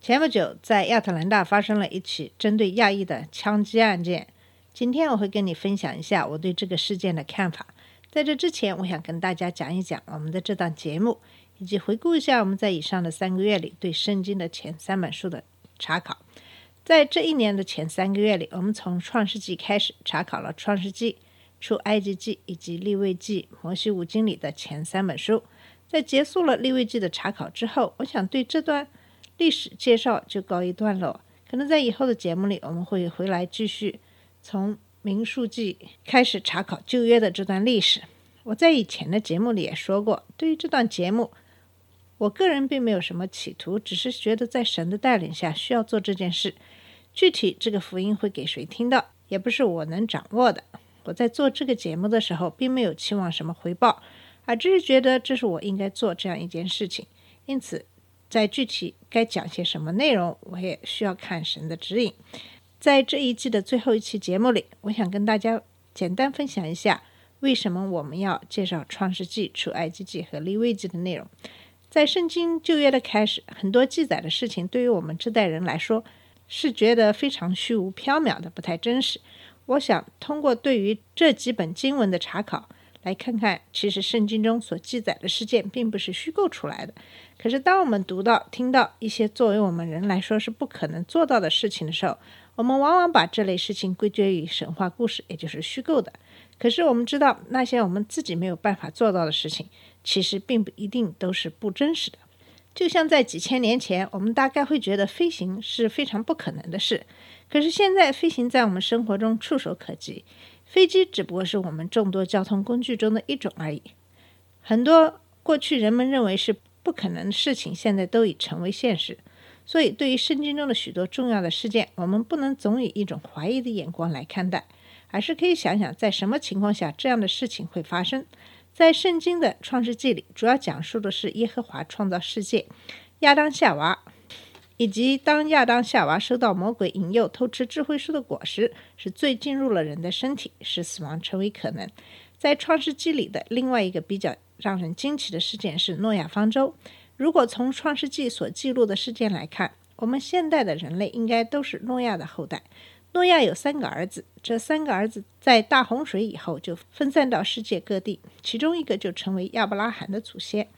前不久，在亚特兰大发生了一起针对亚裔的枪击案件。今天我会跟你分享一下我对这个事件的看法。在这之前，我想跟大家讲一讲我们的这档节目，以及回顾一下我们在以上的三个月里对圣经的前三本书的查考。在这一年的前三个月里，我们从创世纪开始查考了创世纪、出埃及记以及利未记、摩西五经里的前三本书。在结束了利未记的查考之后，我想对这段历史介绍就告一段落。可能在以后的节目里，我们会回来继续从民书记开始查考旧约的这段历史。我在以前的节目里也说过，对于这段节目，我个人并没有什么企图，只是觉得在神的带领下需要做这件事。具体这个福音会给谁听到，也不是我能掌握的。我在做这个节目的时候，并没有期望什么回报。而只是觉得这是我应该做这样一件事情，因此，在具体该讲些什么内容，我也需要看神的指引。在这一季的最后一期节目里，我想跟大家简单分享一下为什么我们要介绍创世纪、出埃及记和利未记的内容。在圣经旧约的开始，很多记载的事情对于我们这代人来说是觉得非常虚无缥缈的，不太真实。我想通过对于这几本经文的查考。来看看，其实圣经中所记载的事件并不是虚构出来的。可是，当我们读到、听到一些作为我们人来说是不可能做到的事情的时候，我们往往把这类事情归结于神话故事，也就是虚构的。可是，我们知道那些我们自己没有办法做到的事情，其实并不一定都是不真实的。就像在几千年前，我们大概会觉得飞行是非常不可能的事，可是现在飞行在我们生活中触手可及。飞机只不过是我们众多交通工具中的一种而已。很多过去人们认为是不可能的事情，现在都已成为现实。所以，对于圣经中的许多重要的事件，我们不能总以一种怀疑的眼光来看待，而是可以想想，在什么情况下这样的事情会发生。在圣经的创世纪里，主要讲述的是耶和华创造世界，亚当夏娃。以及当亚当夏娃收到魔鬼引诱偷吃智慧树的果实，是最进入了人的身体，使死亡成为可能。在创世纪里的另外一个比较让人惊奇的事件是诺亚方舟。如果从创世纪所记录的事件来看，我们现代的人类应该都是诺亚的后代。诺亚有三个儿子，这三个儿子在大洪水以后就分散到世界各地，其中一个就成为亚伯拉罕的祖先。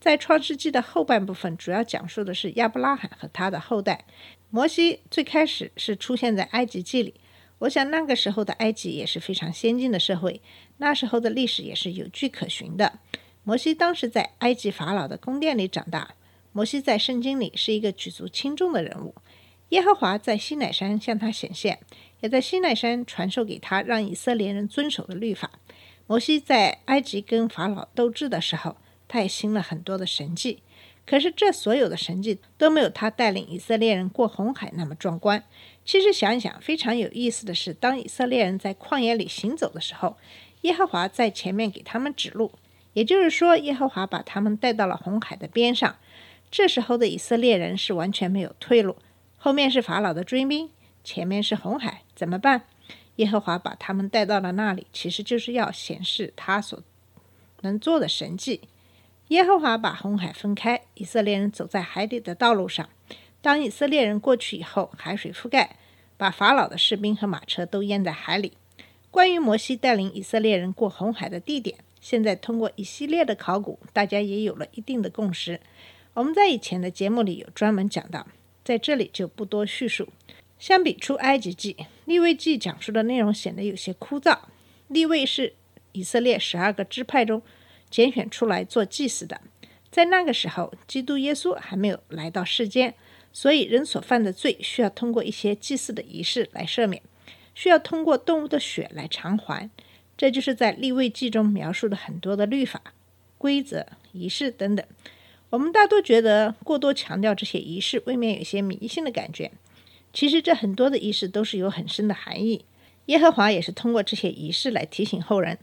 在创世纪的后半部分，主要讲述的是亚伯拉罕和他的后代。摩西最开始是出现在埃及记里，我想那个时候的埃及也是非常先进的社会，那时候的历史也是有据可循的。摩西当时在埃及法老的宫殿里长大，摩西在圣经里是一个举足轻重的人物。耶和华在西乃山向他显现，也在西乃山传授给他让以色列人遵守的律法。摩西在埃及跟法老斗智的时候。他也行了很多的神迹，可是这所有的神迹都没有他带领以色列人过红海那么壮观。其实想一想，非常有意思的是，当以色列人在旷野里行走的时候，耶和华在前面给他们指路，也就是说，耶和华把他们带到了红海的边上。这时候的以色列人是完全没有退路，后面是法老的追兵，前面是红海，怎么办？耶和华把他们带到了那里，其实就是要显示他所能做的神迹。耶和华把红海分开，以色列人走在海底的道路上。当以色列人过去以后，海水覆盖，把法老的士兵和马车都淹在海里。关于摩西带领以色列人过红海的地点，现在通过一系列的考古，大家也有了一定的共识。我们在以前的节目里有专门讲到，在这里就不多叙述。相比出埃及记、利未记讲述的内容显得有些枯燥。利未是以色列十二个支派中。拣选出来做祭司的，在那个时候，基督耶稣还没有来到世间，所以人所犯的罪需要通过一些祭祀的仪式来赦免，需要通过动物的血来偿还。这就是在立位记中描述的很多的律法、规则、仪式等等。我们大多觉得过多强调这些仪式，未免有些迷信的感觉。其实这很多的仪式都是有很深的含义。耶和华也是通过这些仪式来提醒后人，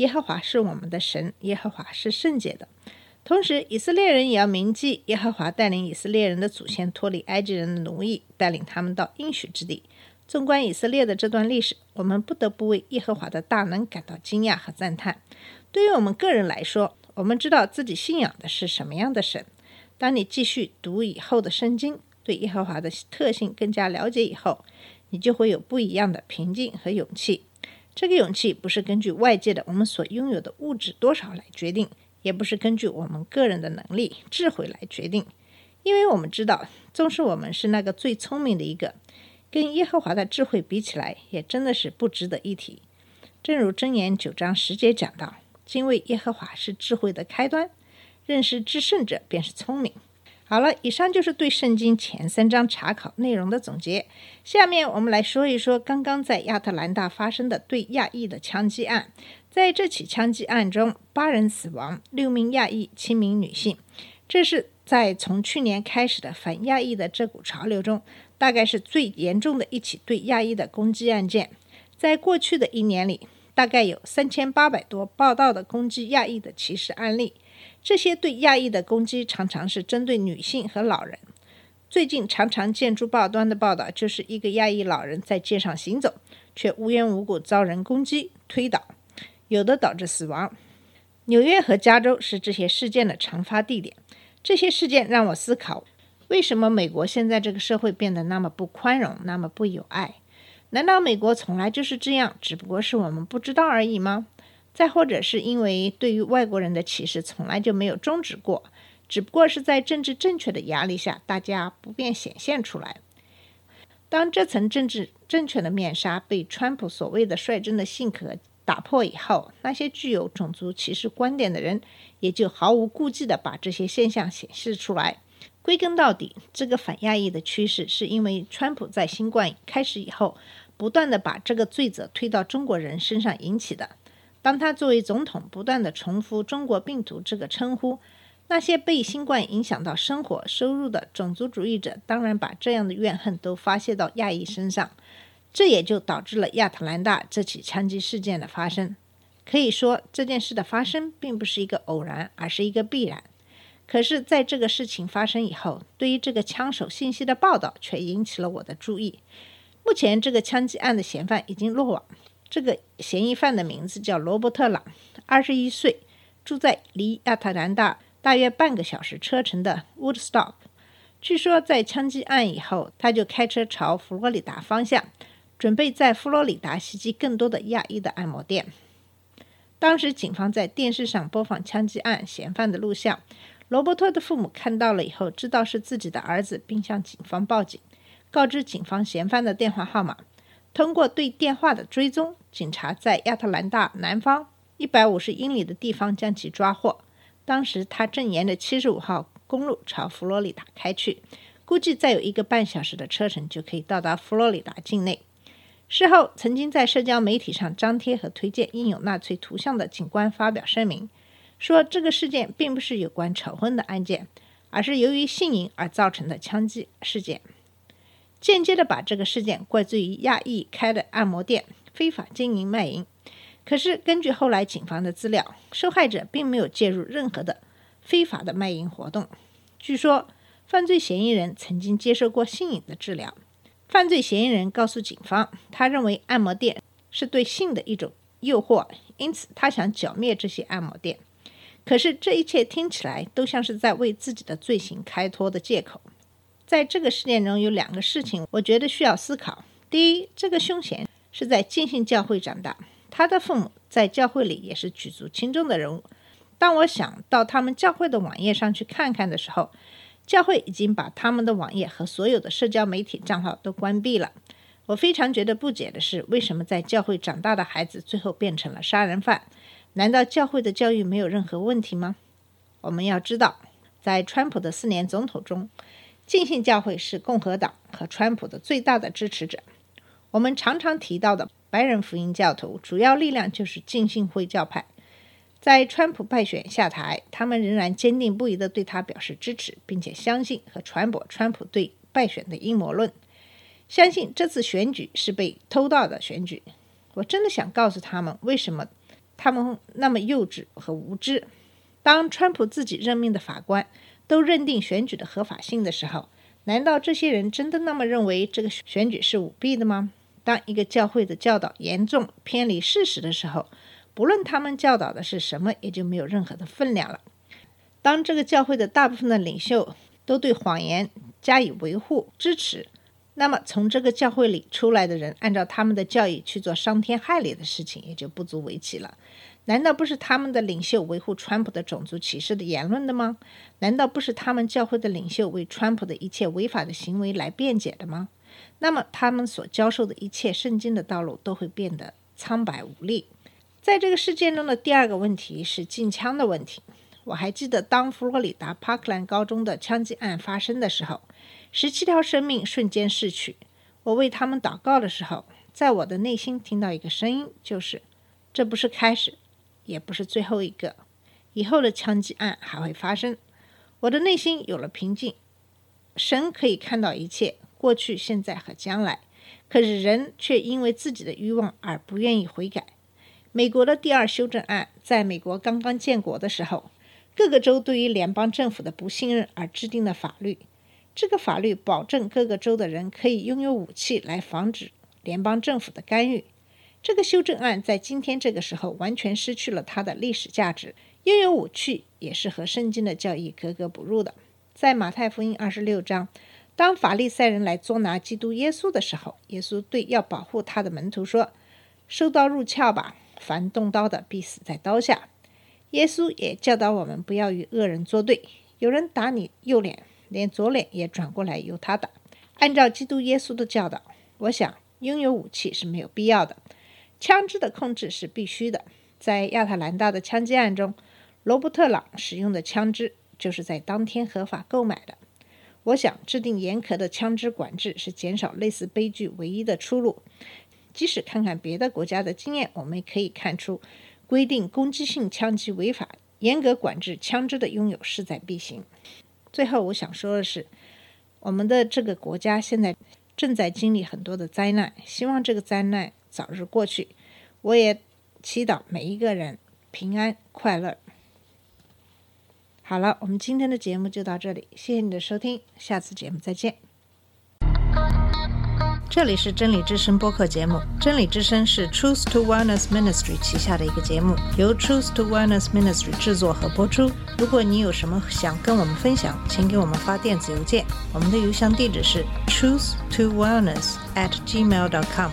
耶和华是我们的神，耶和华是圣洁的。同时，以色列人也要铭记耶和华带领以色列人的祖先脱离埃及人的奴役，带领他们到应许之地。纵观以色列的这段历史，我们不得不为耶和华的大能感到惊讶和赞叹。对于我们个人来说，我们知道自己信仰的是什么样的神。当你继续读以后的圣经，对耶和华的特性更加了解以后，你就会有不一样的平静和勇气。这个勇气不是根据外界的我们所拥有的物质多少来决定。也不是根据我们个人的能力、智慧来决定，因为我们知道，纵使我们是那个最聪明的一个，跟耶和华的智慧比起来，也真的是不值得一提。正如箴言九章十节讲到：“敬畏耶和华是智慧的开端，认识至圣者便是聪明。”好了，以上就是对圣经前三章查考内容的总结。下面我们来说一说刚刚在亚特兰大发生的对亚裔的枪击案。在这起枪击案中，八人死亡，六名亚裔，七名女性。这是在从去年开始的反亚裔的这股潮流中，大概是最严重的一起对亚裔的攻击案件。在过去的一年里，大概有三千八百多报道的攻击亚裔的歧视案例。这些对亚裔的攻击常常是针对女性和老人。最近常常见诸报端的报道，就是一个亚裔老人在街上行走，却无缘无故遭人攻击、推倒。有的导致死亡。纽约和加州是这些事件的常发地点。这些事件让我思考：为什么美国现在这个社会变得那么不宽容、那么不友爱？难道美国从来就是这样，只不过是我们不知道而已吗？再或者是因为对于外国人的歧视从来就没有终止过，只不过是在政治正确的压力下，大家不便显现出来。当这层政治正确的面纱被川普所谓的率真的性格，打破以后，那些具有种族歧视观点的人也就毫无顾忌地把这些现象显示出来。归根到底，这个反亚裔的趋势是因为川普在新冠开始以后，不断地把这个罪责推到中国人身上引起的。当他作为总统不断地重复“中国病毒”这个称呼，那些被新冠影响到生活、收入的种族主义者，当然把这样的怨恨都发泄到亚裔身上。这也就导致了亚特兰大这起枪击事件的发生。可以说，这件事的发生并不是一个偶然，而是一个必然。可是，在这个事情发生以后，对于这个枪手信息的报道却引起了我的注意。目前，这个枪击案的嫌犯已经落网。这个嫌疑犯的名字叫罗伯特·朗，二十一岁，住在离亚特兰大大约半个小时车程的 Woodstock。据说，在枪击案以后，他就开车朝佛罗里达方向。准备在佛罗里达袭击更多的亚裔的按摩店。当时，警方在电视上播放枪击案嫌犯的录像。罗伯特的父母看到了以后，知道是自己的儿子，并向警方报警，告知警方嫌犯的电话号码。通过对电话的追踪，警察在亚特兰大南方一百五十英里的地方将其抓获。当时他正沿着七十五号公路朝佛罗里达开去，估计再有一个半小时的车程就可以到达佛罗里达境内。事后，曾经在社交媒体上张贴和推荐印有纳粹图像的警官发表声明，说这个事件并不是有关仇婚的案件，而是由于性瘾而造成的枪击事件，间接的把这个事件怪罪于亚裔开的按摩店非法经营卖淫。可是，根据后来警方的资料，受害者并没有介入任何的非法的卖淫活动。据说，犯罪嫌疑人曾经接受过性瘾的治疗。犯罪嫌疑人告诉警方，他认为按摩店是对性的一种诱惑，因此他想剿灭这些按摩店。可是这一切听起来都像是在为自己的罪行开脱的借口。在这个事件中有两个事情，我觉得需要思考。第一，这个凶嫌是在浸信教会长大，他的父母在教会里也是举足轻重的人物。当我想到他们教会的网页上去看看的时候，教会已经把他们的网页和所有的社交媒体账号都关闭了。我非常觉得不解的是，为什么在教会长大的孩子最后变成了杀人犯？难道教会的教育没有任何问题吗？我们要知道，在川普的四年总统中，浸信教会是共和党和川普的最大的支持者。我们常常提到的白人福音教徒，主要力量就是浸信会教派。在川普败选下台，他们仍然坚定不移地对他表示支持，并且相信和传播川普对败选的阴谋论。相信这次选举是被偷盗的选举。我真的想告诉他们，为什么他们那么幼稚和无知。当川普自己任命的法官都认定选举的合法性的时候，难道这些人真的那么认为这个选举是舞弊的吗？当一个教会的教导严重偏离事实的时候，不论他们教导的是什么，也就没有任何的分量了。当这个教会的大部分的领袖都对谎言加以维护支持，那么从这个教会里出来的人，按照他们的教义去做伤天害理的事情，也就不足为奇了。难道不是他们的领袖维护川普的种族歧视的言论的吗？难道不是他们教会的领袖为川普的一切违法的行为来辩解的吗？那么他们所教授的一切圣经的道路都会变得苍白无力。在这个事件中的第二个问题是禁枪的问题。我还记得，当佛罗里达帕克兰高中的枪击案发生的时候，十七条生命瞬间逝去。我为他们祷告的时候，在我的内心听到一个声音，就是这不是开始，也不是最后一个，以后的枪击案还会发生。我的内心有了平静。神可以看到一切，过去、现在和将来，可是人却因为自己的欲望而不愿意悔改。美国的第二修正案在美国刚刚建国的时候。各个州对于联邦政府的不信任而制定的法律，这个法律保证各个州的人可以拥有武器来防止联邦政府的干预。这个修正案在今天这个时候完全失去了它的历史价值。拥有武器也是和圣经的教义格格不入的。在马太福音二十六章，当法利赛人来捉拿基督耶稣的时候，耶稣对要保护他的门徒说：“收刀入鞘吧，凡动刀的必死在刀下。”耶稣也教导我们不要与恶人作对。有人打你右脸，连左脸也转过来由他打。按照基督耶稣的教导，我想拥有武器是没有必要的，枪支的控制是必须的。在亚特兰大的枪击案中，罗伯特·朗使用的枪支就是在当天合法购买的。我想制定严苛的枪支管制是减少类似悲剧唯一的出路。即使看看别的国家的经验，我们也可以看出。规定攻击性枪击违法，严格管制枪支的拥有势在必行。最后，我想说的是，我们的这个国家现在正在经历很多的灾难，希望这个灾难早日过去。我也祈祷每一个人平安快乐。好了，我们今天的节目就到这里，谢谢你的收听，下次节目再见。这里是真理之声播客节目。真理之声是 Truth to Wellness Ministry 旗下的一个节目，由 Truth to Wellness Ministry 制作和播出。如果你有什么想跟我们分享，请给我们发电子邮件，我们的邮箱地址是 truth to wellness at gmail dot com。